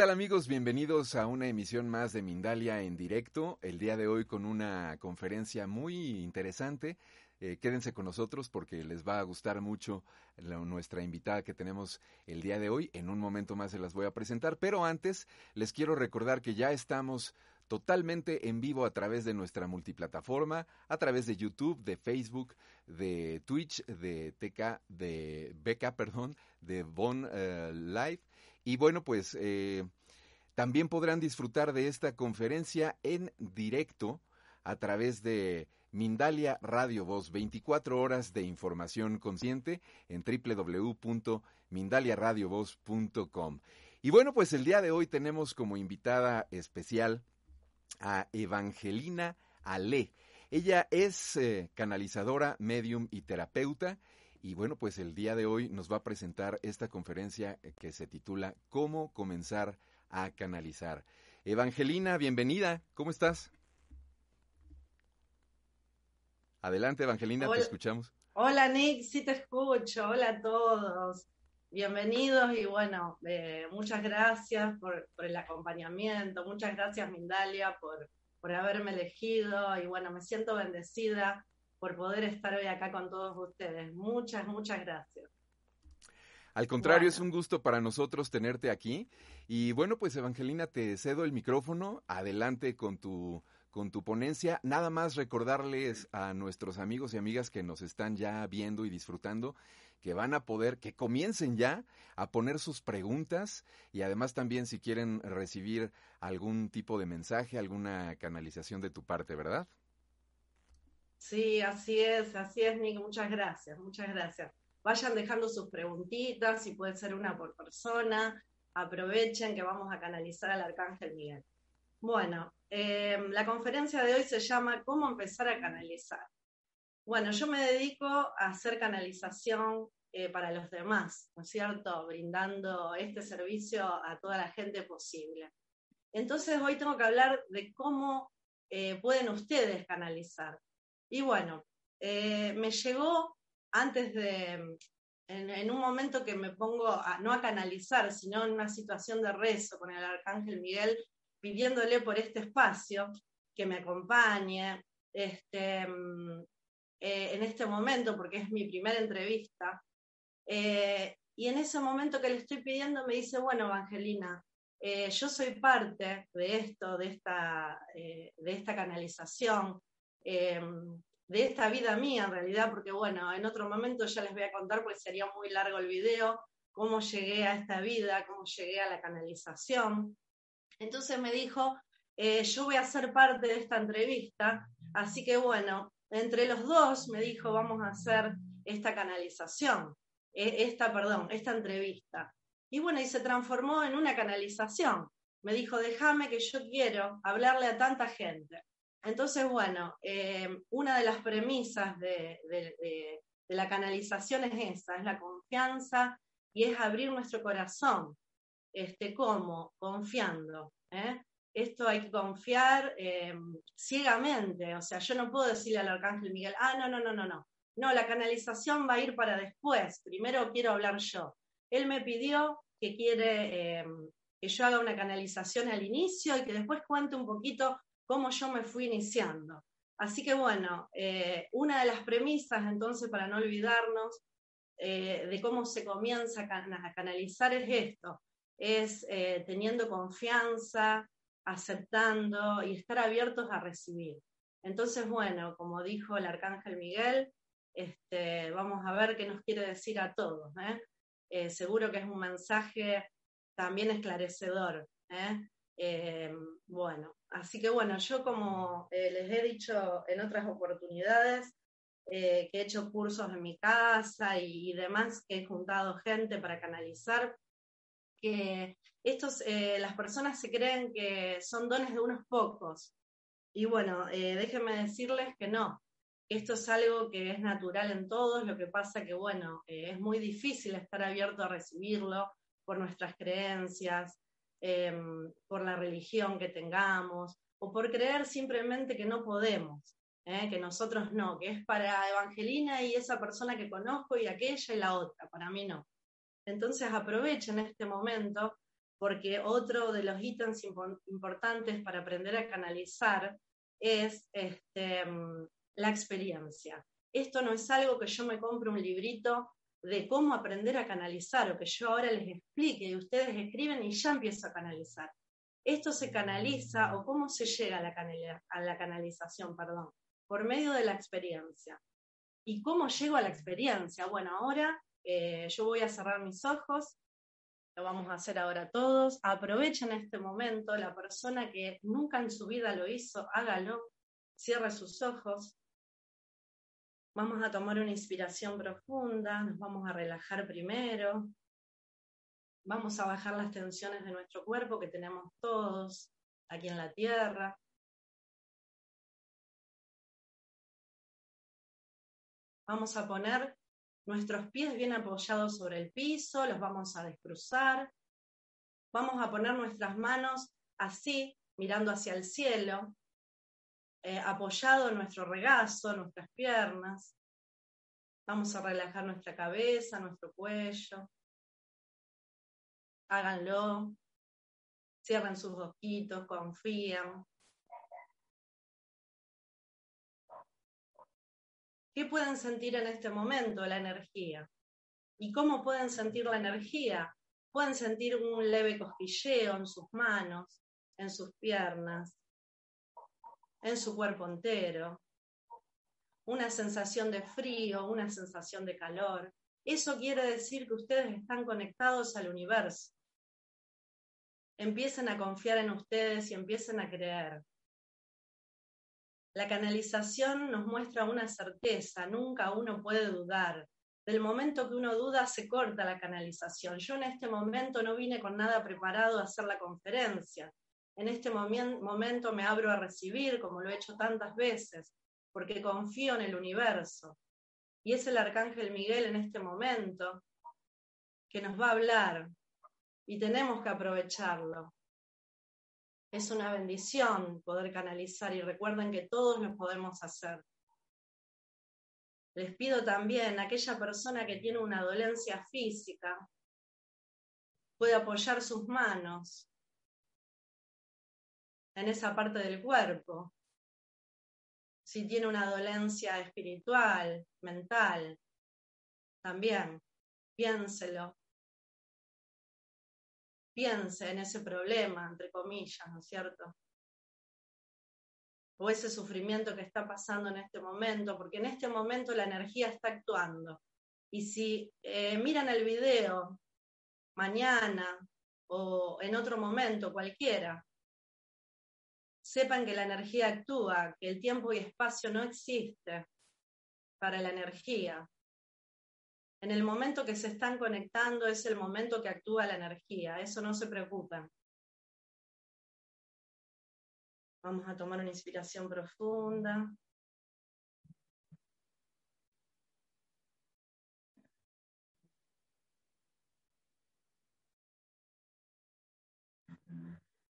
Tal amigos? Bienvenidos a una emisión más de Mindalia en directo. El día de hoy con una conferencia muy interesante. Eh, quédense con nosotros porque les va a gustar mucho nuestra invitada que tenemos el día de hoy. En un momento más se las voy a presentar, pero antes les quiero recordar que ya estamos totalmente en vivo a través de nuestra multiplataforma, a través de YouTube, de Facebook, de Twitch, de TK, de Beca, perdón, de Bon eh, Live y bueno, pues eh, también podrán disfrutar de esta conferencia en directo a través de Mindalia Radio Voz, 24 horas de información consciente en www.mindaliaradiovoz.com. Y bueno, pues el día de hoy tenemos como invitada especial a Evangelina Ale. Ella es eh, canalizadora, medium y terapeuta y bueno, pues el día de hoy nos va a presentar esta conferencia eh, que se titula ¿Cómo comenzar a canalizar? Evangelina, bienvenida, ¿cómo estás? Adelante, Evangelina, te escuchamos. Hola, Nick, sí te escucho. Hola a todos. Bienvenidos y bueno, eh, muchas gracias por, por, el acompañamiento. Muchas gracias, Mindalia, por, por haberme elegido y bueno, me siento bendecida por poder estar hoy acá con todos ustedes. Muchas, muchas gracias. Al contrario, es un gusto para nosotros tenerte aquí. Y bueno, pues Evangelina, te cedo el micrófono. Adelante con tu, con tu ponencia. Nada más recordarles a nuestros amigos y amigas que nos están ya viendo y disfrutando que van a poder, que comiencen ya a poner sus preguntas y además también si quieren recibir algún tipo de mensaje, alguna canalización de tu parte, ¿verdad? Sí, así es, así es, Nick. Muchas gracias, muchas gracias. Vayan dejando sus preguntitas, si puede ser una por persona. Aprovechen que vamos a canalizar al Arcángel Miguel. Bueno, em, la conferencia de hoy se llama ¿Cómo empezar a canalizar? Bueno, yo me dedico a hacer canalización eh, para los demás, ¿no es cierto? Brindando este servicio a toda la gente posible. Entonces hoy tengo que hablar de cómo eh, pueden ustedes canalizar. Y bueno, eh, me llegó antes de, en, un momento que me pongo a, no a canalizar, sino en una situación de rezo con el Arcángel Miguel, pidiéndole por este espacio que me acompañe este, eh, en este momento, porque es mi primera entrevista. Eh, y en ese momento que le estoy pidiendo me dice, bueno, Evangelina, yo soy parte de esto, de esta, de esta canalización, Em, de esta vida mía en realidad, porque bueno, en otro momento ya les voy a contar, porque sería muy largo el video, cómo llegué a esta vida, cómo llegué a la canalización. Entonces me dijo, eh, yo voy a ser parte de esta entrevista, así que bueno, entre los dos me dijo, vamos a hacer esta canalización, e, esta, perdón, esta entrevista. Y bueno, y se transformó en una canalización. Me dijo, déjame que yo quiero hablarle a tanta gente. Entonces, bueno, eh, una de las premisas de, la canalización es esa, es la confianza y es abrir nuestro corazón. Este, ¿Cómo? Confiando. ¿eh? Esto hay que confiar eh, ciegamente, o sea, yo no puedo decirle al arcángel Miguel, ah, no, no, no, no, no. No, la canalización va a ir para después, primero quiero hablar yo. Él me pidió que quiere que yo haga una canalización al inicio y que después cuente un poquito cómo yo me fui iniciando. Así que bueno, eh, una de las premisas entonces para no olvidarnos eh, de cómo se comienza a canalizar es esto, es eh, teniendo confianza, aceptando y estar abiertos a recibir. Entonces, bueno, como dijo el arcángel Miguel, este, vamos a ver qué nos quiere decir a todos. seguro que es un mensaje también esclarecedor. Eh, bueno, así que bueno, yo como eh, les he dicho en otras oportunidades, eh, que he hecho cursos en mi casa y, demás, que he juntado gente para canalizar, que estos, las personas se creen que son dones de unos pocos. Y bueno, déjenme decirles que no, esto es algo que es natural en todos, lo que pasa que, bueno, eh, es muy difícil estar abierto a recibirlo por nuestras creencias, em, por la religión que tengamos, o por creer simplemente que no podemos, ¿eh? que nosotros no, que es para Evangelina y esa persona que conozco y aquella y la otra, para mí no. Entonces aprovechen este momento porque otro de los ítems importantes para aprender a canalizar es este, em, la experiencia. Esto no es algo que yo me compre un librito de cómo aprender a canalizar o que yo ahora les explique y ustedes escriben y ya empiezo a canalizar. Esto se canaliza o cómo se llega a la, a la canalización, perdón, por medio de la experiencia. ¿Y cómo llego a la experiencia? Bueno, ahora eh, yo voy a cerrar mis ojos, lo vamos a hacer ahora todos. Aprovechen este momento, la persona que nunca en su vida lo hizo, hágalo, cierre sus ojos, Vamos a tomar una inspiración profunda, nos vamos a relajar primero. Vamos a bajar las tensiones de nuestro cuerpo que tenemos todos aquí en la tierra. Vamos a poner nuestros pies bien apoyados sobre el piso, los vamos a descruzar. Vamos a poner nuestras manos así, mirando hacia el cielo, eh, apoyado nuestro regazo, nuestras piernas. Vamos a relajar nuestra cabeza, nuestro cuello. Háganlo. Cierren sus ojitos, confían. ¿Qué pueden sentir en este momento? La energía. ¿Y cómo pueden sentir la energía? Pueden sentir un leve cosquilleo en sus manos, en sus piernas, en su cuerpo entero, una sensación de frío, una sensación de calor. Eso quiere decir que ustedes están conectados al universo. Empiecen a confiar en ustedes y empiecen a creer. La canalización nos muestra una certeza, nunca uno puede dudar. Del momento que uno duda, se corta la canalización. Yo en este momento no vine con nada preparado a hacer la conferencia. En este momento me abro a recibir, como lo he hecho tantas veces, porque confío en el universo. Y es el arcángel Miguel en este momento que nos va a hablar y tenemos que aprovecharlo. Es una bendición poder canalizar y recuerden que todos lo podemos hacer. Les pido también a aquella persona que tiene una dolencia física, puede apoyar sus manos en esa parte del cuerpo. Si tiene una dolencia espiritual, mental, también, piénselo. Piense en ese problema, entre comillas, ¿no es cierto? O ese sufrimiento que está pasando en este momento, porque en este momento la energía está actuando. Y si eh, miran el video mañana o en otro momento cualquiera, sepan que la energía actúa, que el tiempo y espacio no existe para la energía. En el momento que se están conectando es el momento que actúa la energía, eso no se preocupen. Vamos a tomar una inspiración profunda.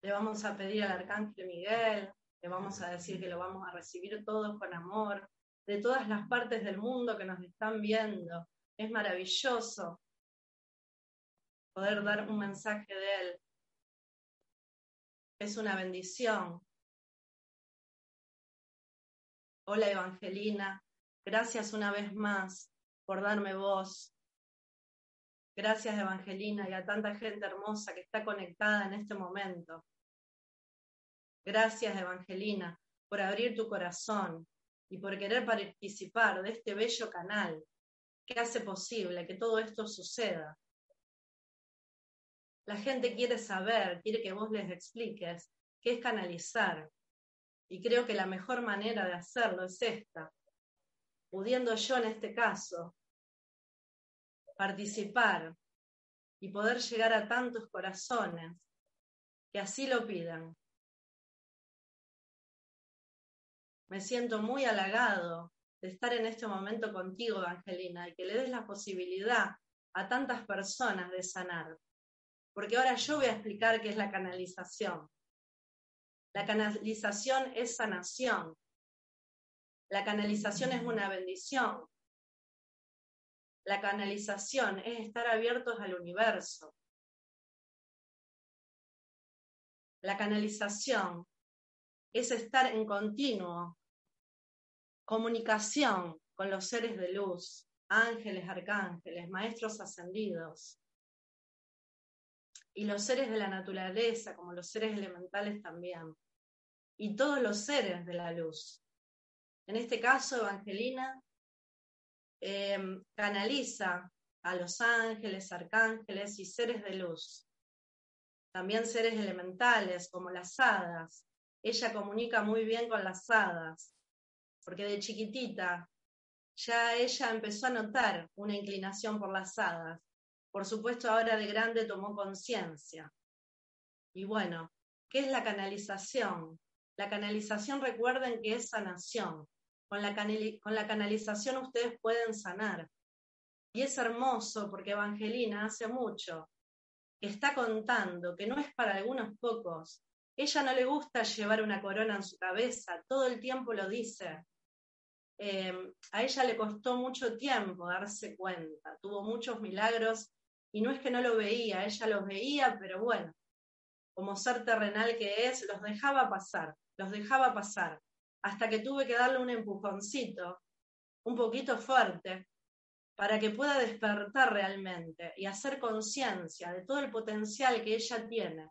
Le vamos a pedir al arcángel Miguel, le vamos a decir que lo vamos a recibir todos con amor, de todas las partes del mundo que nos están viendo. Es maravilloso poder dar un mensaje de Él. Es una bendición. Hola Evangelina, gracias una vez más por darme voz, Gracias, Evangelina, y a tanta gente hermosa que está conectada en este momento. Gracias, Evangelina, por abrir tu corazón y por querer participar de este bello canal que hace posible que todo esto suceda. La gente quiere saber, quiere que vos les expliques qué es canalizar. Y creo que la mejor manera de hacerlo es esta, pudiendo yo en este caso participar y poder llegar a tantos corazones que así lo pidan. Me siento muy halagado de estar en este momento contigo, Angelina, y que le des la posibilidad a tantas personas de sanar. Porque ahora yo voy a explicar qué es la canalización. La canalización es sanación. La canalización es una bendición. La canalización es estar abiertos al universo. La canalización es estar en continuo comunicación con los seres de luz, ángeles, arcángeles, maestros ascendidos, y los seres de la naturaleza, como los seres elementales también, y todos los seres de la luz. En este caso, Evangelina em, canaliza a los ángeles, arcángeles y seres de luz. También seres elementales como las hadas. Ella comunica muy bien con las hadas, porque de chiquitita ya ella empezó a notar una inclinación por las hadas por supuesto, ahora de grande tomó conciencia. Y bueno, ¿qué es la canalización? La canalización, recuerden que es sanación. Con la, canalización ustedes pueden sanar. Y es hermoso porque Evangelina hace mucho que está contando que no es para algunos pocos. Ella no le gusta llevar una corona en su cabeza, todo el tiempo lo dice. Eh, a ella le costó mucho tiempo darse cuenta, tuvo muchos milagros y no es que no lo veía, ella los veía, pero bueno, como ser terrenal que es, los dejaba pasar, los dejaba pasar, hasta que tuve que darle un empujoncito, un poquito fuerte, para que pueda despertar realmente y hacer conciencia de todo el potencial que ella tiene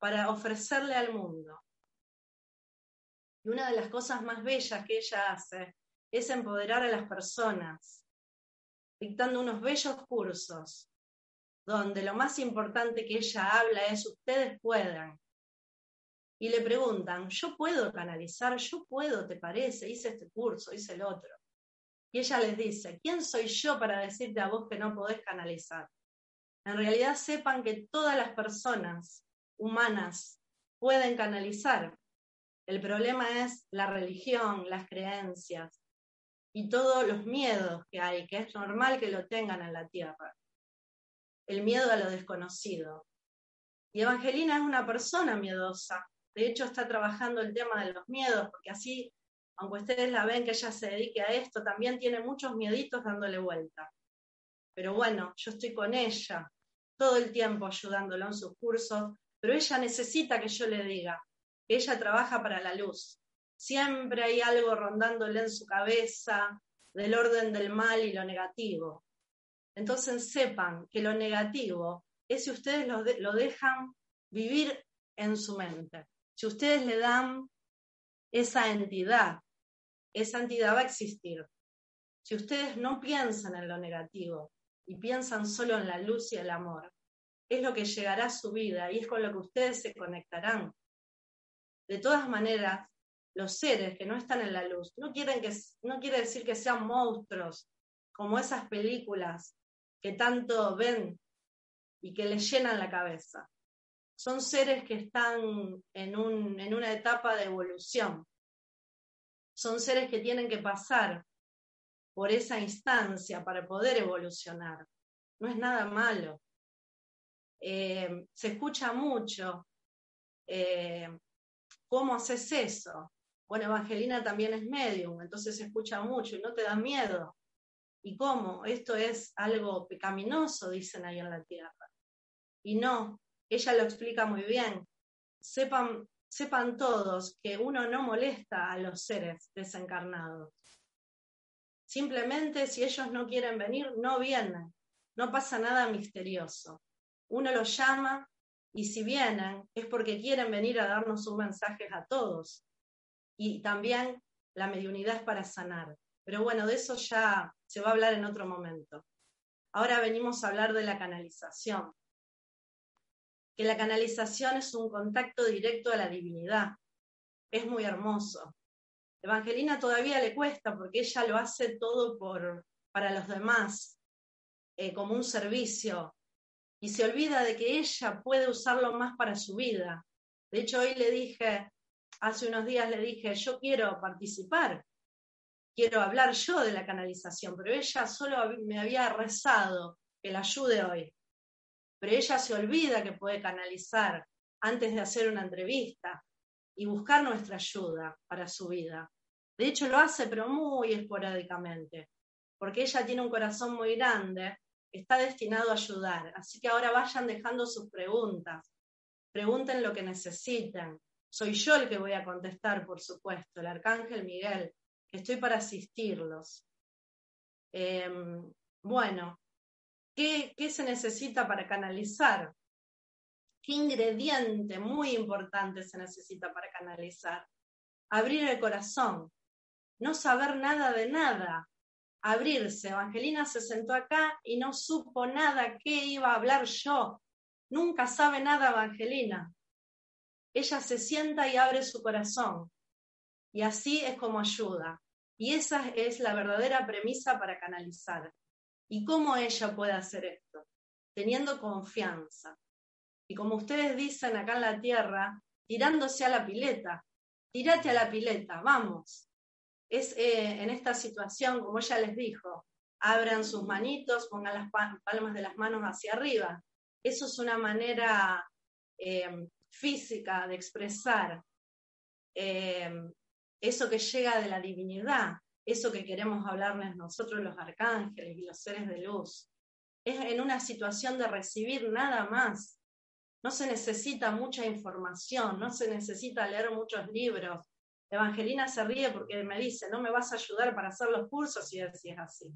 para ofrecerle al mundo. Y una de las cosas más bellas que ella hace es empoderar a las personas, dictando unos bellos cursos donde lo más importante que ella habla es ustedes puedan. Y le preguntan, ¿yo puedo canalizar? ¿Yo puedo, te parece? Hice este curso, hice el otro. Y ella les dice, ¿quién soy yo para decirte a vos que no podés canalizar? En realidad sepan que todas las personas humanas pueden canalizar. El problema es la religión, las creencias y todos los miedos que hay, que es normal que lo tengan en la tierra el miedo a lo desconocido. Y Evangelina es una persona miedosa. De hecho, está trabajando el tema de los miedos, porque así, aunque ustedes la ven que ella se dedique a esto, también tiene muchos mieditos dándole vuelta. Pero bueno, yo estoy con ella todo el tiempo ayudándolo en sus cursos, pero ella necesita que yo le diga que ella trabaja para la luz. Siempre hay algo rondándole en su cabeza del orden del mal y lo negativo. Entonces sepan que lo negativo es si ustedes lo, dejan vivir en su mente. Si ustedes le dan esa entidad, esa entidad va a existir. Si ustedes no piensan en lo negativo y piensan solo en la luz y el amor, es lo que llegará a su vida y es con lo que ustedes se conectarán. De todas maneras, los seres que no están en la luz no, quieren que, no quiere decir que sean monstruos como esas películas que tanto ven y que les llenan la cabeza. Son seres que están en, en una etapa de evolución. Son seres que tienen que pasar por esa instancia para poder evolucionar. No es nada malo. Eh, se escucha mucho. Eh, ¿Cómo haces eso? Bueno, Evangelina también es medium, entonces se escucha mucho y no te da miedo. ¿Y cómo? Esto es algo pecaminoso, dicen ahí en la tierra. Y no, ella lo explica muy bien. Sepan, sepan todos que uno no molesta a los seres desencarnados. Simplemente si ellos no quieren venir, no vienen. No pasa nada misterioso. Uno los llama y si vienen es porque quieren venir a darnos un mensaje a todos. Y también la mediunidad es para sanar. Pero bueno, de eso ya se va a hablar en otro momento. Ahora venimos a hablar de la canalización. que la canalización es un contacto directo a la divinidad. Es muy hermoso. Evangelina todavía le cuesta porque ella lo hace todo por, para los demás, eh, como un servicio, y se olvida de que ella puede usarlo más para su vida. De hecho, hoy le dije, hace unos días le dije, yo quiero participar, quiero hablar yo de la canalización, pero ella solo me había rezado que la ayude hoy. Pero ella se olvida que puede canalizar antes de hacer una entrevista y buscar nuestra ayuda para su vida. De hecho, lo hace, pero muy esporádicamente, porque ella tiene un corazón muy grande, está destinado a ayudar. Así que ahora vayan dejando sus preguntas, pregunten lo que necesiten. Soy yo el que voy a contestar, por supuesto, el arcángel Miguel, estoy para asistirlos. Em, bueno, ¿qué, ¿qué se necesita para canalizar? ¿Qué ingrediente muy importante se necesita para canalizar? Abrir el corazón, no saber nada de nada, abrirse. Evangelina se sentó acá y no supo nada qué iba a hablar yo. Nunca sabe nada Evangelina. Ella se sienta y abre su corazón. Y así es como ayuda. Y esa es la verdadera premisa para canalizar. ¿Y cómo ella puede hacer esto? Teniendo confianza. Y como ustedes dicen acá en la tierra, tirándose a la pileta. Tírate a la pileta, vamos es eh, en esta situación, como ella les dijo, abran sus manitos, pongan las palmas de las manos hacia arriba. Eso es una manera eh, física de expresar eh, eso que llega de la divinidad, eso que queremos hablarles nosotros los arcángeles y los seres de luz. Es en una situación de recibir nada más. No se necesita mucha información, no se necesita leer muchos libros, Evangelina se ríe porque me dice, no me vas a ayudar para hacer los cursos y si es así.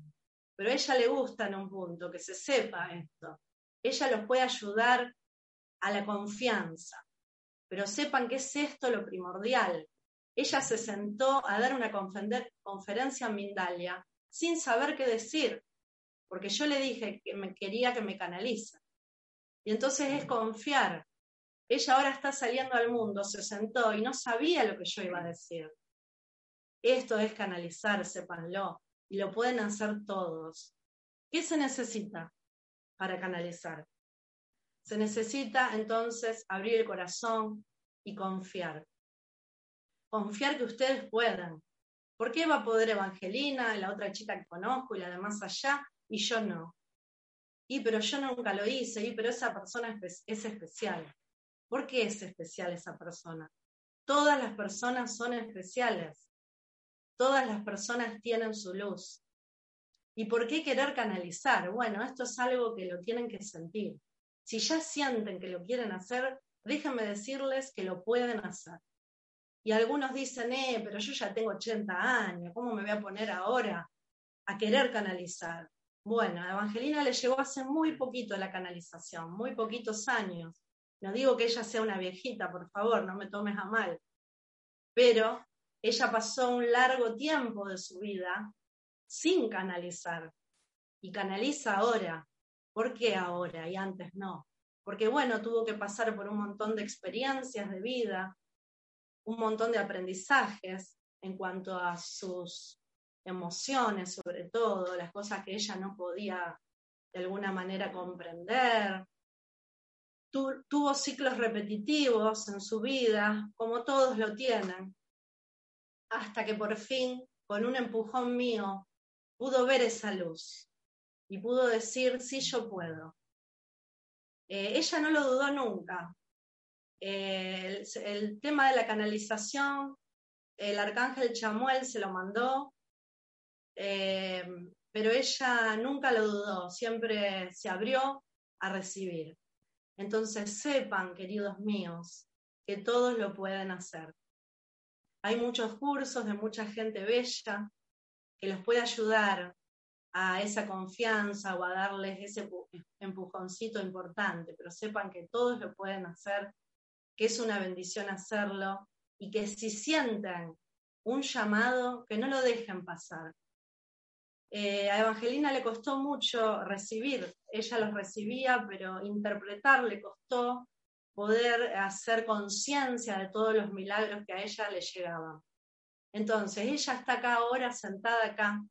Pero a ella le gusta en un punto que se sepa esto. Ella los puede ayudar a la confianza. Pero sepan que es esto lo primordial. Ella se sentó a dar una conferencia en Mindalia sin saber qué decir, porque yo le dije que me quería que me canaliza. Y entonces es confiar, ella ahora está saliendo al mundo, se sentó y no sabía lo que yo iba a decir. Esto es canalizar, sépanlo, y lo pueden hacer todos. ¿Qué se necesita para canalizar? Se necesita entonces abrir el corazón y confiar. Confiar que ustedes puedan. ¿Por qué va a poder Evangelina, la otra chica que conozco y la de más allá, y yo no? Y pero yo nunca lo hice, y pero esa persona es especial. ¿Por qué es especial esa persona? Todas las personas son especiales. Todas las personas tienen su luz. ¿Y por qué querer canalizar? Bueno, esto es algo que lo tienen que sentir. Si ya sienten que lo quieren hacer, déjenme decirles que lo pueden hacer. Y algunos dicen, eh, pero yo ya tengo 80 años, ¿cómo me voy a poner ahora a querer canalizar? Bueno, a Evangelina le llegó hace muy poquito la canalización, muy poquitos años. No digo que ella sea una viejita, por favor, no me tomes a mal, pero ella pasó un largo tiempo de su vida sin canalizar y canaliza ahora. ¿Por qué ahora y antes no? Porque bueno, tuvo que pasar por un montón de experiencias de vida, un montón de aprendizajes en cuanto a sus emociones, sobre todo, las cosas que ella no podía de alguna manera comprender, tuvo ciclos repetitivos en su vida, como todos lo tienen, hasta que por fin, con un empujón mío, pudo ver esa luz y pudo decir, sí, yo puedo. Eh, ella no lo dudó nunca. Eh, el, tema de la canalización, el arcángel Chamuel se lo mandó, eh, pero ella nunca lo dudó, siempre se abrió a recibir. Entonces sepan, queridos míos, que todos lo pueden hacer. Hay muchos cursos de mucha gente bella que los puede ayudar a esa confianza o a darles ese empujoncito importante, pero sepan que todos lo pueden hacer, que es una bendición hacerlo y que si sienten un llamado, que no lo dejen pasar, eh, a Evangelina le costó mucho recibir, ella los recibía, pero interpretar le costó poder hacer conciencia de todos los milagros que a ella le llegaban. Entonces, ella está acá ahora, sentada acá,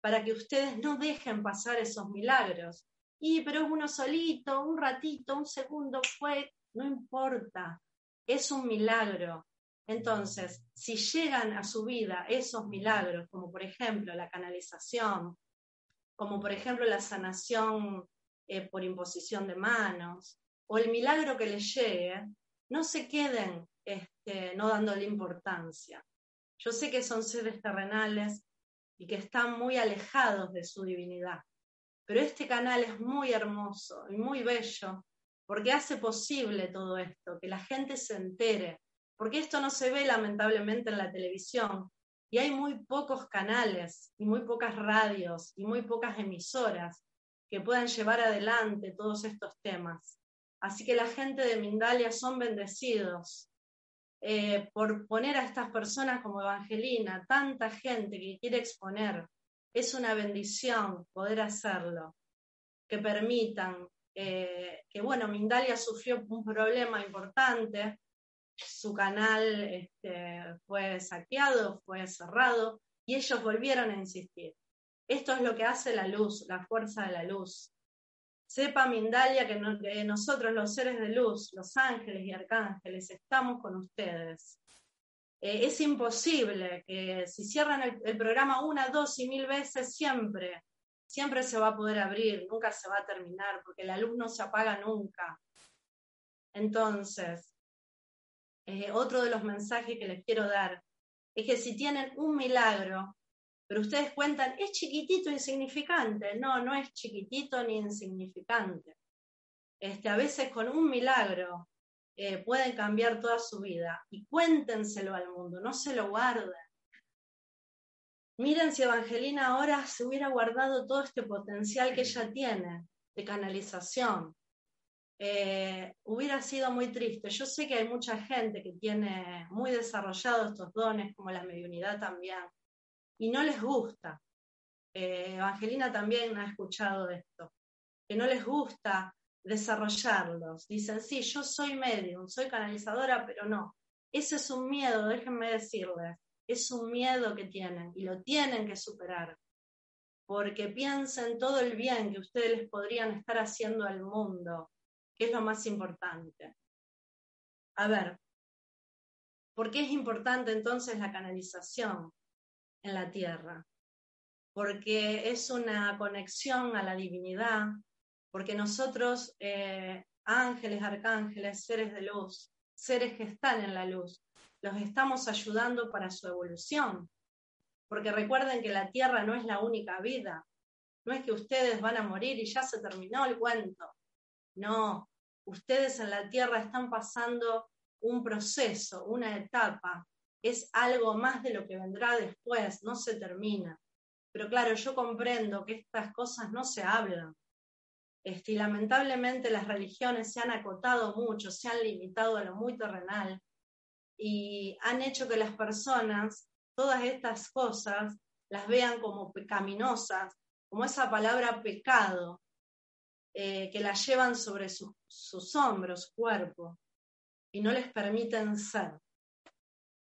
para que ustedes no dejen pasar esos milagros. Y, pero uno solito, un ratito, un segundo fue, no importa, es un milagro. Entonces, si llegan a su vida esos milagros, como por ejemplo la canalización, como por ejemplo la sanación eh, por imposición de manos, o el milagro que les llegue, no se queden este, no dándole importancia. Yo sé que son seres terrenales y que están muy alejados de su divinidad, pero este canal es muy hermoso y muy bello porque hace posible todo esto, que la gente se entere, porque esto no se ve lamentablemente en la televisión y hay muy pocos canales y muy pocas radios y muy pocas emisoras que puedan llevar adelante todos estos temas. Así que la gente de Mindalia son bendecidos eh, por poner a estas personas como Evangelina, tanta gente que quiere exponer. Es una bendición poder hacerlo, que permitan eh, que, bueno, Mindalia sufrió un problema importante, su canal este, fue saqueado, fue cerrado, y ellos volvieron a insistir. Esto es lo que hace la luz, la fuerza de la luz. Sepa Mindalia que, nosotros, los seres de luz, los ángeles y arcángeles, estamos con ustedes. Eh, es imposible que si cierran el, programa una, dos y mil veces, siempre, siempre se va a poder abrir, nunca se va a terminar, porque la luz no se apaga nunca. Entonces, eh, otro de los mensajes que les quiero dar es que si tienen un milagro, pero ustedes cuentan, es chiquitito, insignificante. No, no es chiquitito ni insignificante. Este, a veces con un milagro eh, pueden cambiar toda su vida y cuéntenselo al mundo, no se lo guarden. Miren si Evangelina ahora se hubiera guardado todo este potencial que ella tiene de canalización. Eh, hubiera sido muy triste. Yo sé que hay mucha gente que tiene muy desarrollados estos dones, como la mediunidad también, y no les gusta. Eh, Evangelina también ha escuchado esto, que no les gusta desarrollarlos. Dicen, sí, yo soy medium, soy canalizadora, pero no. Ese es un miedo, déjenme decirles, es un miedo que tienen y lo tienen que superar, porque piensen todo el bien que ustedes podrían estar haciendo al mundo, que es lo más importante. A ver, ¿por qué es importante entonces la canalización? en la tierra, porque es una conexión a la divinidad, porque nosotros, eh, ángeles, arcángeles, seres de luz, seres que están en la luz, los estamos ayudando para su evolución. Porque recuerden que la tierra no es la única vida, no es que ustedes van a morir y ya se terminó el cuento. No, ustedes en la tierra están pasando un proceso, una etapa es algo más de lo que vendrá después, no se termina. Pero claro, yo comprendo que estas cosas no se hablan. Este, y lamentablemente las religiones se han acotado mucho, se han limitado a lo muy terrenal y han hecho que las personas todas estas cosas las vean como pecaminosas, como esa palabra pecado, eh, que la llevan sobre sus hombros, cuerpo, y no les permiten ser.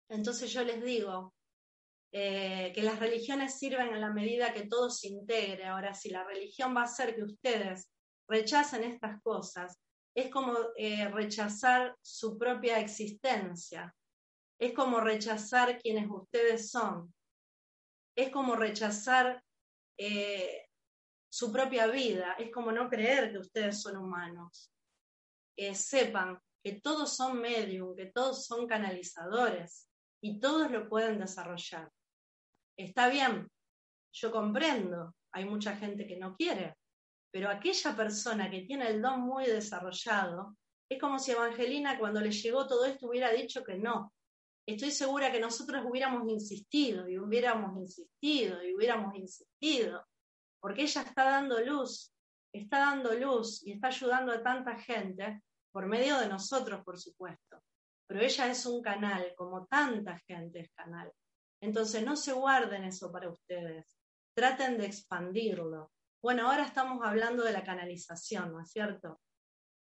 Entonces yo les digo eh, que las religiones sirven en la medida que todo se integre. Ahora, si la religión va a hacer que ustedes rechacen estas cosas, es como eh, rechazar su propia existencia, es como rechazar quienes ustedes son, es como rechazar su propia vida, es como no creer que ustedes son humanos. sepan que todos son medium, que todos son canalizadores, y todos lo pueden desarrollar. Está bien, yo comprendo, hay mucha gente que no quiere, pero aquella persona que tiene el don muy desarrollado, es como si Evangelina cuando le llegó todo esto hubiera dicho que no. Estoy segura que nosotros hubiéramos insistido y hubiéramos insistido y hubiéramos insistido, porque ella está dando luz, está dando luz y está ayudando a tanta gente por medio de nosotros, por supuesto pero ella es un canal, como tanta gente es canal. Entonces no se guarden eso para ustedes, traten de expandirlo. Bueno, ahora estamos hablando de la canalización, ¿no es cierto?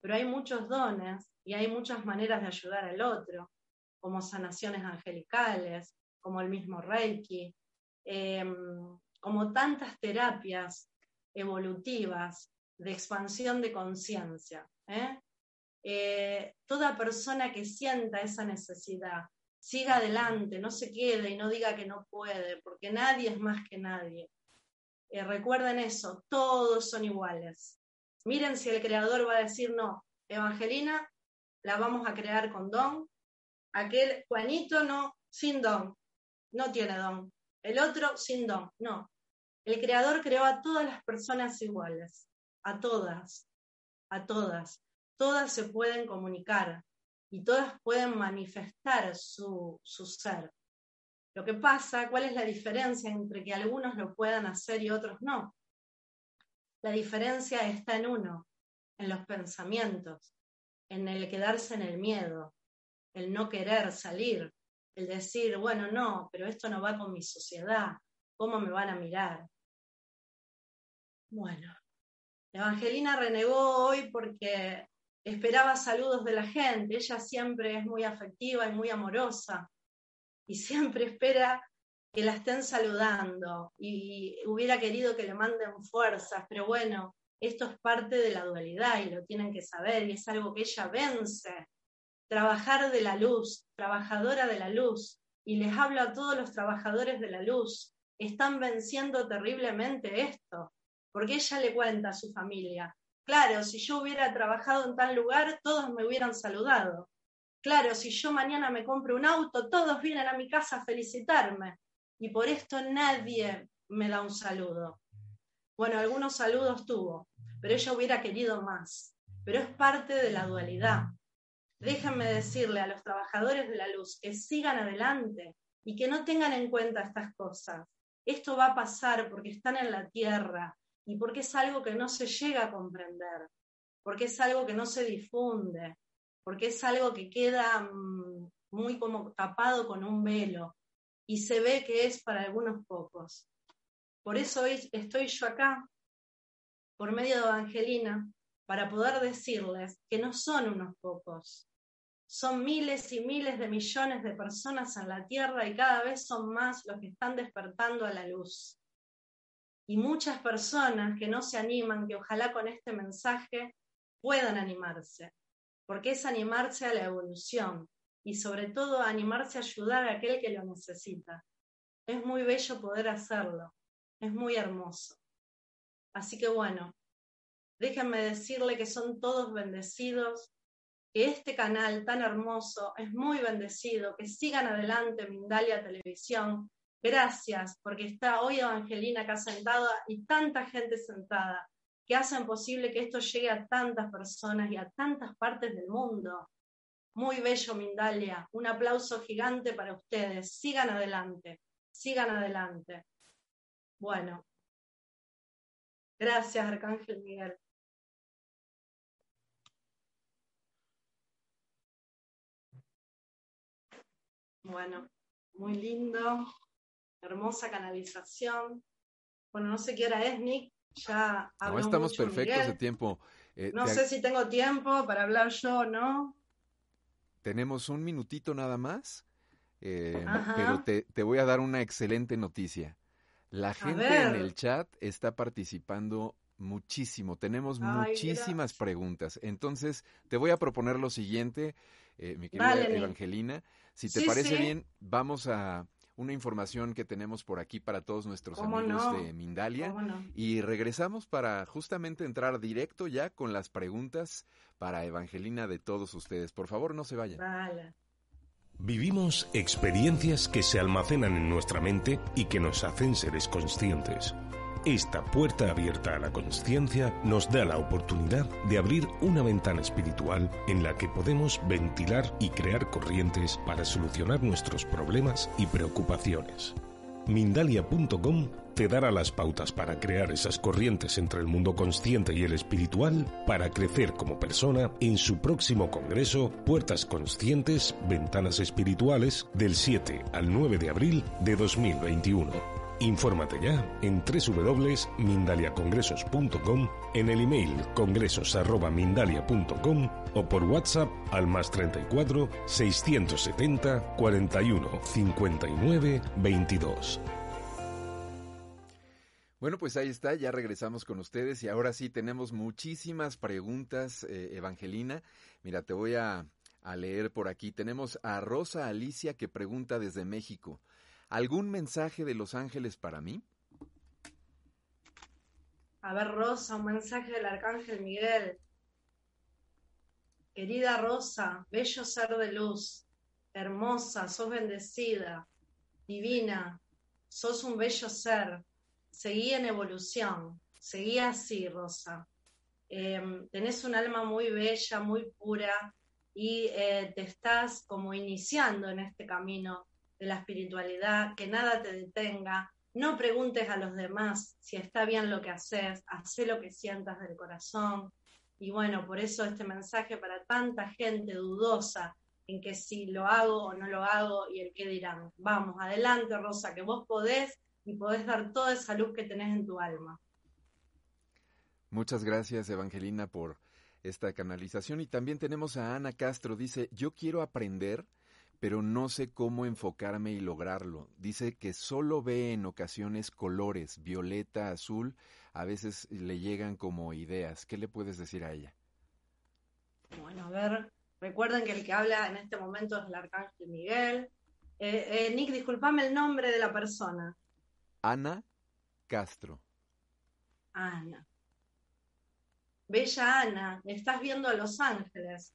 pero hay muchos dones y hay muchas maneras de ayudar al otro, como sanaciones angelicales, como el mismo Reiki, em, como tantas terapias evolutivas de expansión de conciencia. ¿eh? Eh, toda persona que sienta esa necesidad, siga adelante, no se quede y no diga que no puede, porque nadie es más que nadie. Eh, recuerden eso, todos son iguales. Miren si el creador va a decir, no, Evangelina la vamos a crear con don, aquel Juanito no, sin don, no tiene don, el otro sin don, no. El creador creó a todas las personas iguales, a todas, a todas. Todas se pueden comunicar y todas pueden manifestar su, su ser. Lo que pasa, ¿cuál es la diferencia entre que algunos lo puedan hacer y otros no? La diferencia está en uno, en los pensamientos, en el quedarse en el miedo, el no querer salir, el decir, bueno, no, pero esto no va con mi sociedad, ¿cómo me van a mirar? Bueno, Evangelina renegó hoy porque esperaba saludos de la gente, ella siempre es muy afectiva y muy amorosa, y siempre espera que la estén saludando y hubiera querido que le manden fuerzas, pero bueno, esto es parte de la dualidad y lo tienen que saber y es algo que ella vence. Trabajar de la luz, trabajadora de la luz, y les hablo a todos los trabajadores de la luz, están venciendo terriblemente esto, porque ella le cuenta a su familia, claro, si yo hubiera trabajado en tal lugar, todos me hubieran saludado, Claro, si yo mañana me compro un auto, todos vienen a mi casa a felicitarme y por esto nadie me da un saludo. Bueno, algunos saludos tuvo, pero ella hubiera querido más. Pero es parte de la dualidad. Déjenme decirle a los trabajadores de la luz que sigan adelante y que no tengan en cuenta estas cosas. Esto va a pasar porque están en la tierra y porque es algo que no se llega a comprender, porque es algo que no se difunde, porque es algo que queda mm, muy como tapado con un velo y se ve que es para algunos pocos. Por eso hoy estoy yo acá, por medio de Evangelina, para poder decirles que no son unos pocos, son miles y miles de millones de personas en la Tierra y cada vez son más los que están despertando a la luz. Y muchas personas que no se animan, que ojalá con este mensaje puedan animarse porque es animarse a la evolución y sobre todo animarse a ayudar a aquel que lo necesita. Es muy bello poder hacerlo, es muy hermoso. Así que bueno, déjenme decirle que son todos bendecidos, que este canal tan hermoso es muy bendecido, que sigan adelante Mindalia Televisión. Gracias, porque está hoy Evangelina acá sentada y tanta gente sentada que hacen posible que esto llegue a tantas personas y a tantas partes del mundo. Muy bello, Mindalia. Un aplauso gigante para ustedes. Sigan adelante, sigan adelante. Bueno, gracias, Arcángel Miguel. Bueno, muy lindo, hermosa canalización. Bueno, no sé qué hora es, Nick. Ya no estamos perfectos de tiempo. Eh, no sé si tengo tiempo para hablar yo, ¿no? Tenemos un minutito nada más, eh, pero te, voy a dar una excelente noticia. La gente en el chat está participando muchísimo. Tenemos muchísimas preguntas. Entonces, te voy a proponer lo siguiente, eh, mi querida Evangelina. Si te parece bien, vamos a una información que tenemos por aquí para todos nuestros amigos de Mindalia. Y regresamos para justamente entrar directo ya con las preguntas para Evangelina de todos ustedes. Por favor, no se vayan. Vivimos experiencias que se almacenan en nuestra mente y que nos hacen seres conscientes. Esta puerta abierta a la conciencia nos da la oportunidad de abrir una ventana espiritual en la que podemos ventilar y crear corrientes para solucionar nuestros problemas y preocupaciones. Mindalia.com te dará las pautas para crear esas corrientes entre el mundo consciente y el espiritual para crecer como persona en su próximo congreso Puertas Conscientes, Ventanas Espirituales del 7 al 9 de abril de 2021. Infórmate ya en www.mindaliacongresos.com, en el email congresos@mindalia.com o por WhatsApp al más 34 670 41 59 22. Bueno, pues ahí está, ya regresamos con ustedes y ahora sí tenemos muchísimas preguntas, eh, Evangelina. Mira, te voy a, a leer por aquí. Tenemos a Rosa Alicia que pregunta desde México. ¿Algún mensaje de los ángeles para mí? A ver, Rosa, un mensaje del Arcángel Miguel. Querida Rosa, bello ser de luz, hermosa, sos bendecida, divina, sos un bello ser, seguí en evolución, seguí así, Rosa. Em, tenés un alma muy bella, muy pura y eh, te estás como iniciando en este camino de la espiritualidad, que nada te detenga, no preguntes a los demás si está bien lo que haces, haz lo que sientas del corazón. Y bueno, por eso este mensaje para tanta gente dudosa en que si lo hago o no lo hago y el qué dirán. Vamos, adelante Rosa, que vos podés y podés dar toda esa luz que tenés en tu alma. Muchas gracias Evangelina por esta canalización y también tenemos a Ana Castro, dice, yo quiero aprender pero no sé cómo enfocarme y lograrlo. Dice que solo ve en ocasiones colores, violeta, azul, a veces le llegan como ideas. ¿Qué le puedes decir a ella? Bueno, a ver, recuerden que el que habla en este momento es el arcángel Miguel. Eh, eh, Nick, discúlpame el nombre de la persona. Ana Castro. Ana. Bella Ana, estás viendo a Los Ángeles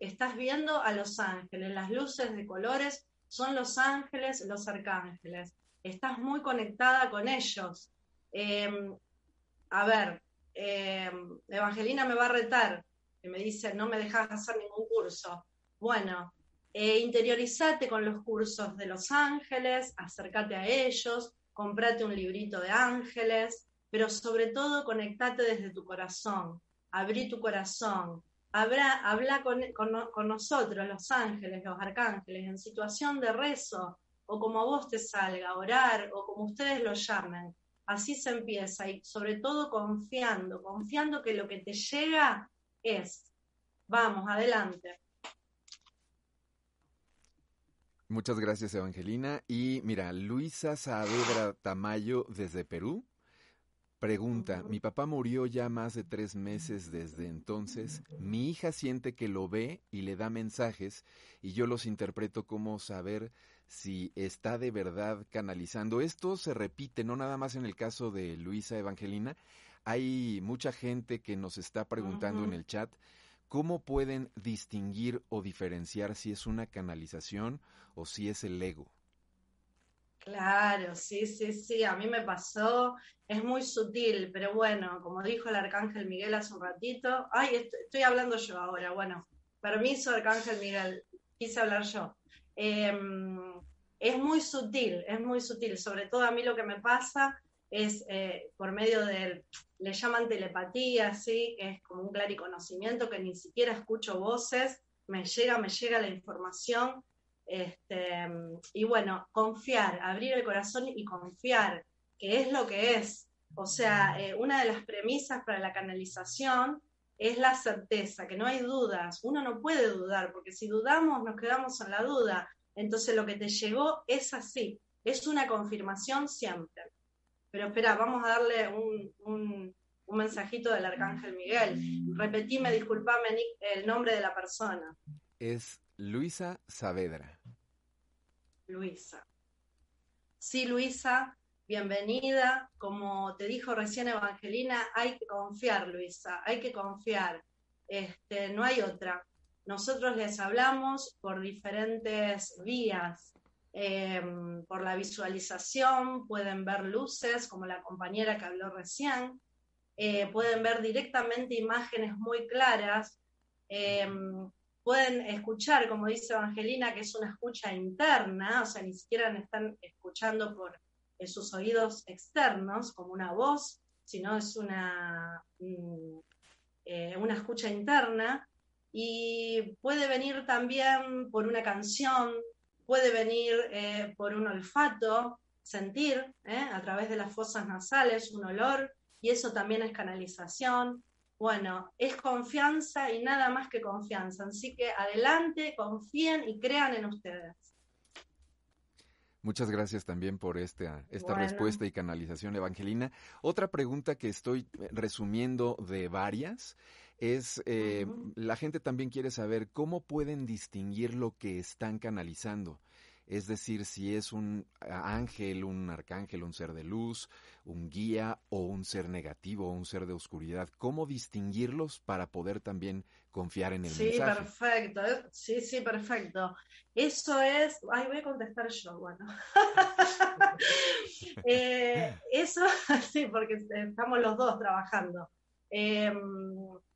estás viendo a los ángeles, las luces de colores son los ángeles, los arcángeles, estás muy conectada con ellos. Em, a ver, em, Evangelina me va a retar, que me dice, no me dejas hacer ningún curso. Bueno, eh, interiorizate con los cursos de los ángeles, acércate a ellos, comprate un librito de ángeles, pero sobre todo conectate desde tu corazón, abrí tu corazón, habla con, nosotros, los ángeles, los arcángeles, en situación de rezo, o como a vos te salga, orar, o como ustedes lo llamen. Así se empieza, y sobre todo confiando, confiando que lo que te llega es, vamos, adelante. Muchas gracias, Evangelina. Y mira, Luisa Saavedra Tamayo desde Perú Pregunta, mi papá murió ya más de tres meses desde entonces, mi hija siente que lo ve y le da mensajes y yo los interpreto como saber si está de verdad canalizando. Esto se repite, no nada más en el caso de Luisa Evangelina, hay mucha gente que nos está preguntando en el chat cómo pueden distinguir o diferenciar si es una canalización o si es el ego. Claro, sí, sí, sí, a mí me pasó, es muy sutil, pero bueno, como dijo el arcángel Miguel hace un ratito, ay, estoy, hablando yo ahora, bueno, permiso arcángel Miguel, quise hablar yo. Em, es muy sutil, es muy sutil, sobre todo a mí lo que me pasa es eh, por medio del, le llaman telepatía, ¿sí? que es como un clariconocimiento que ni siquiera escucho voces, me llega, me llega la información este, y bueno, confiar, abrir el corazón y confiar, que es lo que es. O sea, eh, una de las premisas para la canalización es la certeza, que no hay dudas. Uno no puede dudar, porque si dudamos nos quedamos en la duda. Entonces lo que te llegó es así, es una confirmación siempre. Pero espera, vamos a darle un, un, un mensajito del Arcángel Miguel. Repetime, disculpame, el nombre de la persona. Es Luisa Saavedra. Luisa. Sí, Luisa, bienvenida. Como te dijo recién Evangelina, hay que confiar, Luisa, hay que confiar. Este, no hay otra. Nosotros les hablamos por diferentes vías, em, por la visualización, pueden ver luces, como la compañera que habló recién, eh, pueden ver directamente imágenes muy claras. Em, pueden escuchar, como dice Evangelina, que es una escucha interna, o sea, ni siquiera están escuchando por sus oídos externos, como una voz, sino es una, mm, eh, una escucha interna, y puede venir también por una canción, puede venir eh, por un olfato, sentir ¿eh? a través de las fosas nasales un olor y eso también es canalización. Bueno, es confianza y nada más que confianza. Así que adelante, confíen y crean en ustedes. Muchas gracias también por esta, esta respuesta y canalización, Evangelina. Otra pregunta que estoy resumiendo de varias es, eh, la gente también quiere saber cómo pueden distinguir lo que están canalizando. Es decir, si es un ángel, un arcángel, un ser de luz, un guía o un ser negativo o un ser de oscuridad. ¿Cómo distinguirlos para poder también confiar en el mensaje? Sí, perfecto. Sí, sí, perfecto. Eso es... Ay, voy a contestar yo, bueno. Eh, eso, sí, porque estamos los dos trabajando. Em,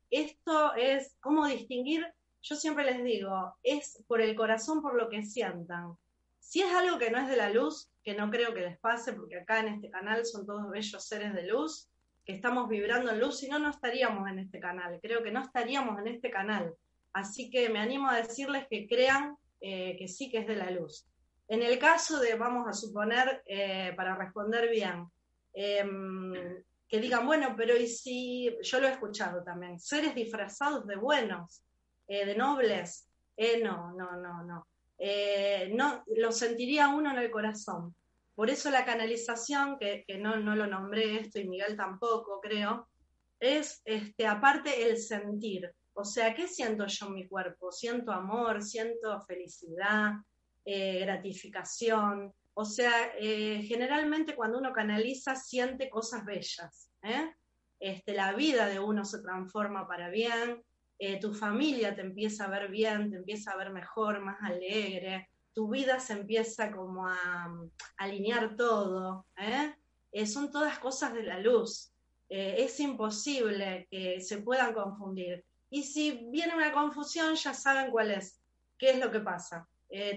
esto es, ¿cómo distinguir? Yo siempre les digo, es por el corazón, por lo que sientan. Si es algo que no es de la luz, que no creo que les pase, porque acá en este canal son todos bellos seres de luz, que estamos vibrando en luz, si no, no estaríamos en este canal. Creo que no estaríamos en este canal. Así que me animo a decirles que crean eh, que sí que es de la luz. En el caso de, vamos a suponer, eh, para responder bien, em, que digan, bueno, pero ¿y si, yo lo he escuchado también, seres disfrazados de buenos, eh, de nobles? no, no, no, no. Eh, no, lo sentiría uno en el corazón. Por eso la canalización, que, no, lo nombré esto y Miguel tampoco, creo, es este, aparte el sentir. O sea, ¿qué siento yo en mi cuerpo? Siento amor, siento felicidad, eh, gratificación. O sea, eh, generalmente cuando uno canaliza siente cosas bellas. Este, la vida de uno se transforma para bien, eh, tu familia te empieza a ver bien, te empieza a ver mejor, más alegre, tu vida se empieza como a, alinear todo. ¿eh? Eh, son todas cosas de la luz. es imposible que se puedan confundir. Y si viene una confusión, ya saben cuál es, qué es lo que pasa.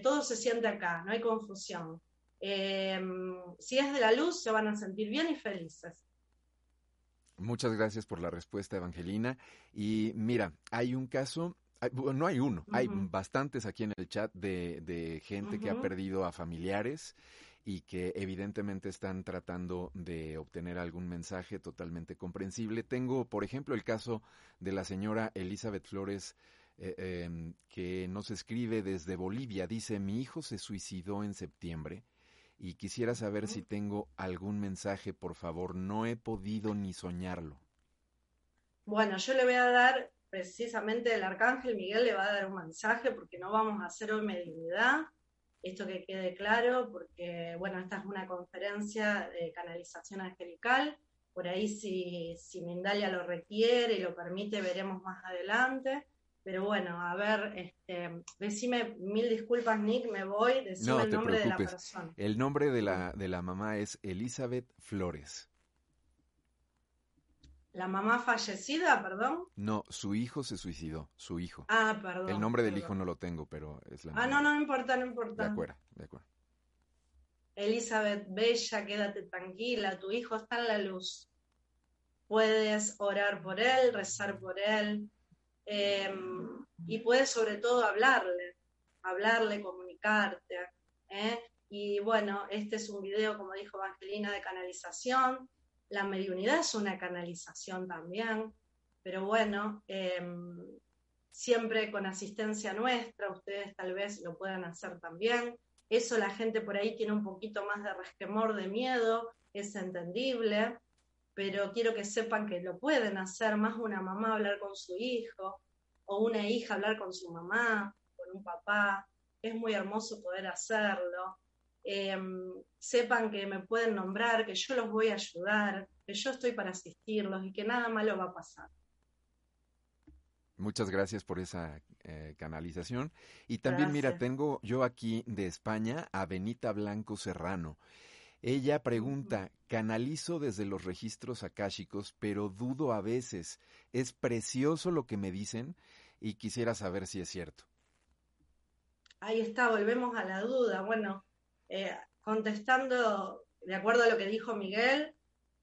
todo se siente acá, no hay confusión. si es de la luz, se van a sentir bien y felices. Muchas gracias por la respuesta, Evangelina. Y mira, hay un caso, no hay uno, hay bastantes aquí en el chat de, gente que ha perdido a familiares y que evidentemente están tratando de obtener algún mensaje totalmente comprensible. Tengo, por ejemplo, el caso de la señora Elizabeth Flores, eh, em, que nos escribe desde Bolivia. Dice, mi hijo se suicidó en septiembre y quisiera saber si tengo algún mensaje, por favor. No he podido ni soñarlo. Bueno, yo le voy a dar, precisamente el arcángel Miguel le va a dar un mensaje porque no vamos a hacer hoy mediunidad. Esto que quede claro, porque, bueno, esta es una conferencia de canalización angelical. Por ahí, si, si Mindalia lo requiere y lo permite, veremos más adelante. Pero bueno, a ver, este, decime mil disculpas, Nick, me voy, decime el nombre de la persona. El nombre de la, de la mamá es Elizabeth Flores. ¿La mamá fallecida, perdón? No, su hijo se suicidó, su hijo. Ah, perdón. El nombre del hijo no lo tengo, pero es la Ah, no, no importa, no importa. De acuerdo, de acuerdo. Elizabeth, bella, quédate tranquila, tu hijo está en la luz. Puedes orar por él, rezar por él, Em, y puedes sobre todo hablarle, hablarle, comunicarte. ¿eh? Y bueno, este es un video, como dijo Evangelina, de canalización. La mediunidad es una canalización también, pero bueno, em, siempre con asistencia nuestra, ustedes tal vez lo puedan hacer también. Eso la gente por ahí tiene un poquito más de resquemor, de miedo, es entendible, pero quiero que sepan que lo pueden hacer, más una mamá hablar con su hijo, o una hija hablar con su mamá, con un papá, es muy hermoso poder hacerlo. Em, sepan que me pueden nombrar, que yo los voy a ayudar, que yo estoy para asistirlos y que nada malo va a pasar. Muchas gracias por esa eh, canalización. Y también, mira, tengo yo aquí de España a Benita Blanco Serrano. Ella pregunta, canalizo desde los registros akáshicos, pero dudo a veces. Es precioso lo que me dicen y quisiera saber si es cierto. Ahí está, volvemos a la duda. Bueno, eh, contestando de acuerdo a lo que dijo Miguel,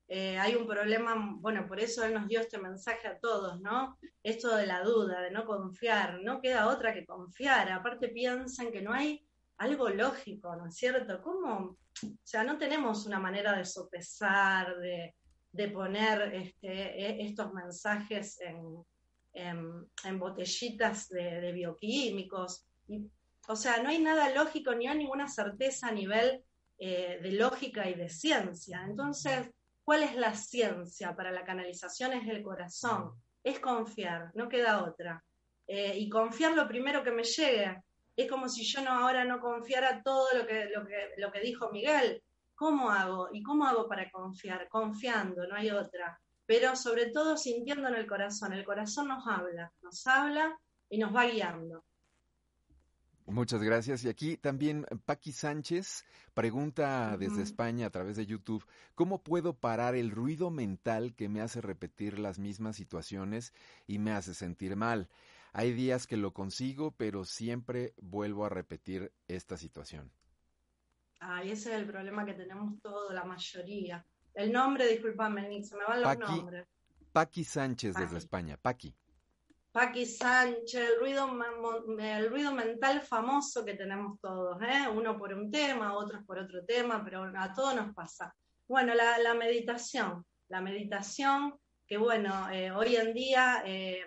eh, hay un problema, bueno, por eso él nos dio este mensaje a todos, ¿no? Esto de la duda, de no confiar, no queda otra que confiar. Aparte piensan que no hay algo lógico, ¿no es cierto? ¿Cómo? O sea, no tenemos una manera de sopesar, de, poner este, e, estos mensajes en, en, botellitas de, bioquímicos. o sea, no hay nada lógico ni hay ninguna certeza a nivel eh, de lógica y de ciencia. Entonces, ¿cuál es la ciencia para la canalización? Es el corazón, es confiar, no queda otra. Eh, y confiar lo primero que me llegue. Es como si yo no ahora no confiara todo lo que, lo que, lo que dijo Miguel. ¿Cómo hago? ¿Y cómo hago para confiar? Confiando, no hay otra. Pero sobre todo sintiendo en el corazón. El corazón nos habla, nos habla y nos va guiando. Muchas gracias. Y aquí también Paqui Sánchez pregunta desde España a través de YouTube, ¿cómo puedo parar el ruido mental que me hace repetir las mismas situaciones y me hace sentir mal? Hay días que lo consigo, pero siempre vuelvo a repetir esta situación. Ay, ese es el problema que tenemos todos, la mayoría. El nombre, discúlpame, se me van los nombres. Paqui Sánchez desde España. Paqui. Paqui Sánchez, el ruido, el ruido mental famoso que tenemos todos, ¿eh? uno por un tema, otros por otro tema, pero a todos nos pasa. Bueno, la, meditación, la meditación, que bueno, eh, hoy en día eh,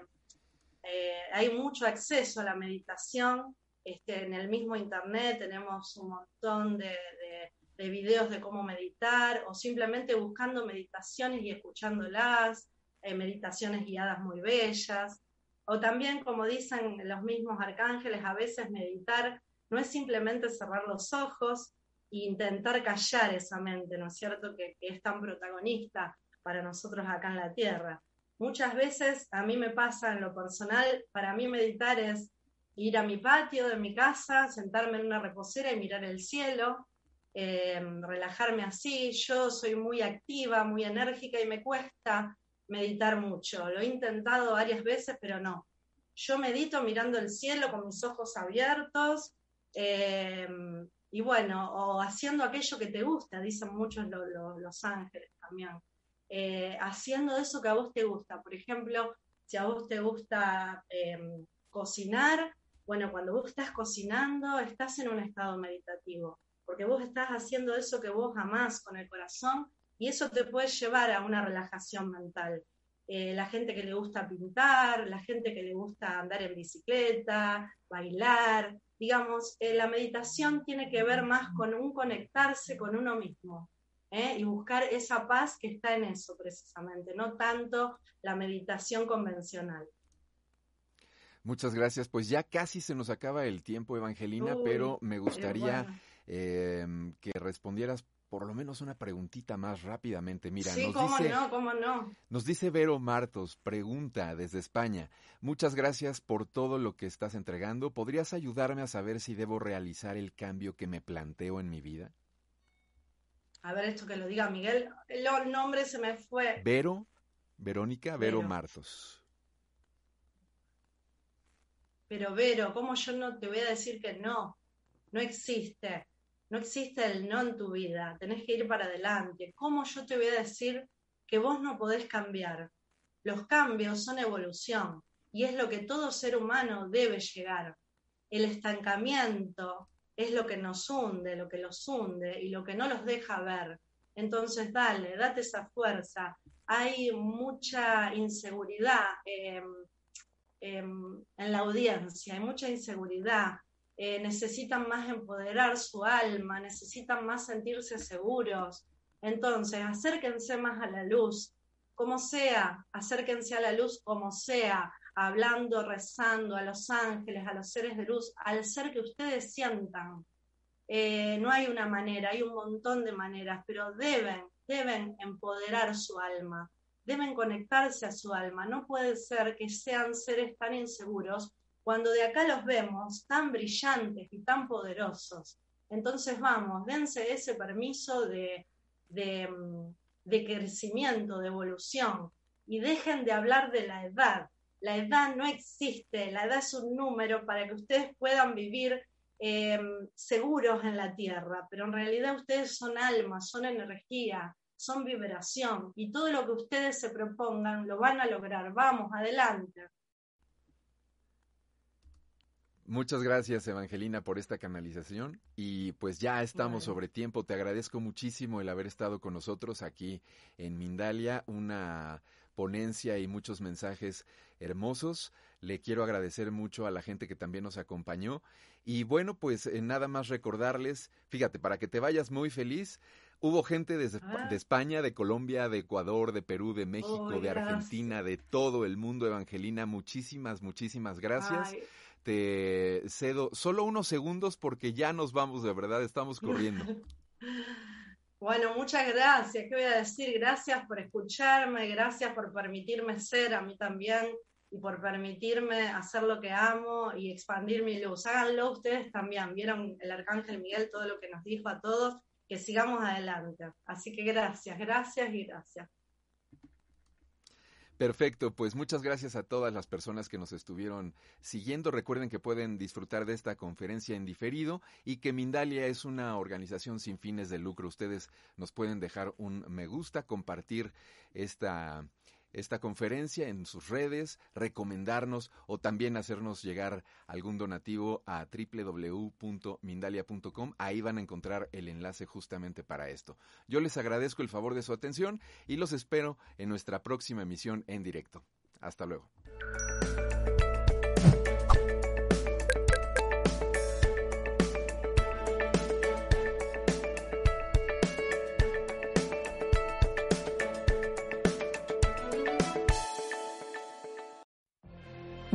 eh, hay mucho acceso a la meditación. Este, en el mismo internet tenemos un montón de, videos de cómo meditar o simplemente buscando meditaciones y escuchándolas, eh, meditaciones guiadas muy bellas. O también, como dicen los mismos arcángeles, a veces meditar no es simplemente cerrar los ojos e intentar callar esa mente, ¿no es cierto?, que es tan protagonista para nosotros acá en la Tierra. Muchas veces a mí me pasa en lo personal, para mí meditar es ir a mi patio de mi casa, sentarme en una reposera y mirar el cielo, eh, relajarme así. Yo soy muy activa, muy enérgica y me cuesta meditar mucho. Lo he intentado varias veces, pero no. Yo medito mirando el cielo con mis ojos abiertos eh, y bueno, o haciendo aquello que te gusta, dicen muchos los ángeles también. Eh, haciendo eso que a vos te gusta. Por ejemplo, si a vos te gusta em, cocinar, bueno, cuando vos estás cocinando, estás en un estado meditativo, porque vos estás haciendo eso que vos amás con el corazón y eso te puede llevar a una relajación mental. Eh, la gente que le gusta pintar, la gente que le gusta andar en bicicleta, bailar, digamos, eh, la meditación tiene que ver más con un conectarse con uno mismo, ¿eh? y buscar esa paz que está en eso precisamente, no tanto la meditación convencional. Muchas gracias. Pues ya casi se nos acaba el tiempo, Evangelina, pero me gustaría em, que respondieras por lo menos una preguntita más rápidamente. Mira, sí, nos cómo dice, no, cómo no. Nos dice Vero Martos, pregunta desde España. Muchas gracias por todo lo que estás entregando. ¿Podrías ayudarme a saber si debo realizar el cambio que me planteo en mi vida? A ver, esto que lo diga Miguel. El nombre se me fue. Vero, Verónica Vero, Martos. Pero Vero, ¿cómo yo no te voy a decir que no? No existe. No existe el no en tu vida. Tenés que ir para adelante. ¿Cómo yo te voy a decir que vos no podés cambiar? Los cambios son evolución y es lo que todo ser humano debe llegar. El estancamiento, es lo que nos hunde, lo que los hunde y lo que no los deja ver. Entonces, dale, date esa fuerza. Hay mucha inseguridad em, em, en la audiencia, hay mucha inseguridad. Eh, necesitan más empoderar su alma, necesitan más sentirse seguros. Entonces, acérquense más a la luz, como sea, acérquense a la luz como sea, hablando, rezando a los ángeles, a los seres de luz, al ser que ustedes sientan. Eh, no hay una manera, hay un montón de maneras, pero deben, deben empoderar su alma, deben conectarse a su alma. No puede ser que sean seres tan inseguros cuando de acá los vemos tan brillantes y tan poderosos. Entonces vamos, dense ese permiso de, de, de crecimiento, de evolución, y dejen de hablar de la edad, la edad no existe, la edad es un número para que ustedes puedan vivir em, seguros en la tierra, pero en realidad ustedes son almas, son energía, son vibración y todo lo que ustedes se propongan lo van a lograr. Vamos, adelante. Muchas gracias, Evangelina, por esta canalización. Y pues ya estamos sobre tiempo. Te agradezco muchísimo el haber estado con nosotros aquí en Mindalia, una ponencia y muchos mensajes hermosos. Le quiero agradecer mucho a la gente que también nos acompañó. Y bueno, pues eh, nada más recordarles, fíjate, para que te vayas muy feliz, Hubo gente ah. de España, de Colombia, de Ecuador, de Perú, de México, de Argentina, de todo el mundo, Evangelina. Muchísimas, muchísimas gracias. Te cedo solo unos segundos porque ya nos vamos, de verdad, estamos corriendo. Bueno, muchas gracias. ¿Qué voy a decir? Gracias por escucharme, gracias por permitirme ser a mí también y por permitirme hacer lo que amo y expandir mi luz. Háganlo ustedes también. Vieron el Arcángel Miguel todo lo que nos dijo a todos que sigamos adelante. Así que gracias, gracias y gracias. Perfecto, pues muchas gracias a todas las personas que nos estuvieron siguiendo. Recuerden que pueden disfrutar de esta conferencia en diferido y que Mindalia es una organización sin fines de lucro. Ustedes nos pueden dejar un me gusta, compartir esta esta conferencia en sus redes, recomendarnos o también hacernos llegar algún donativo a www.mindalia.com. Ahí van a encontrar el enlace justamente para esto. Yo les agradezco el favor de su atención y los espero en nuestra próxima emisión en directo. Hasta luego.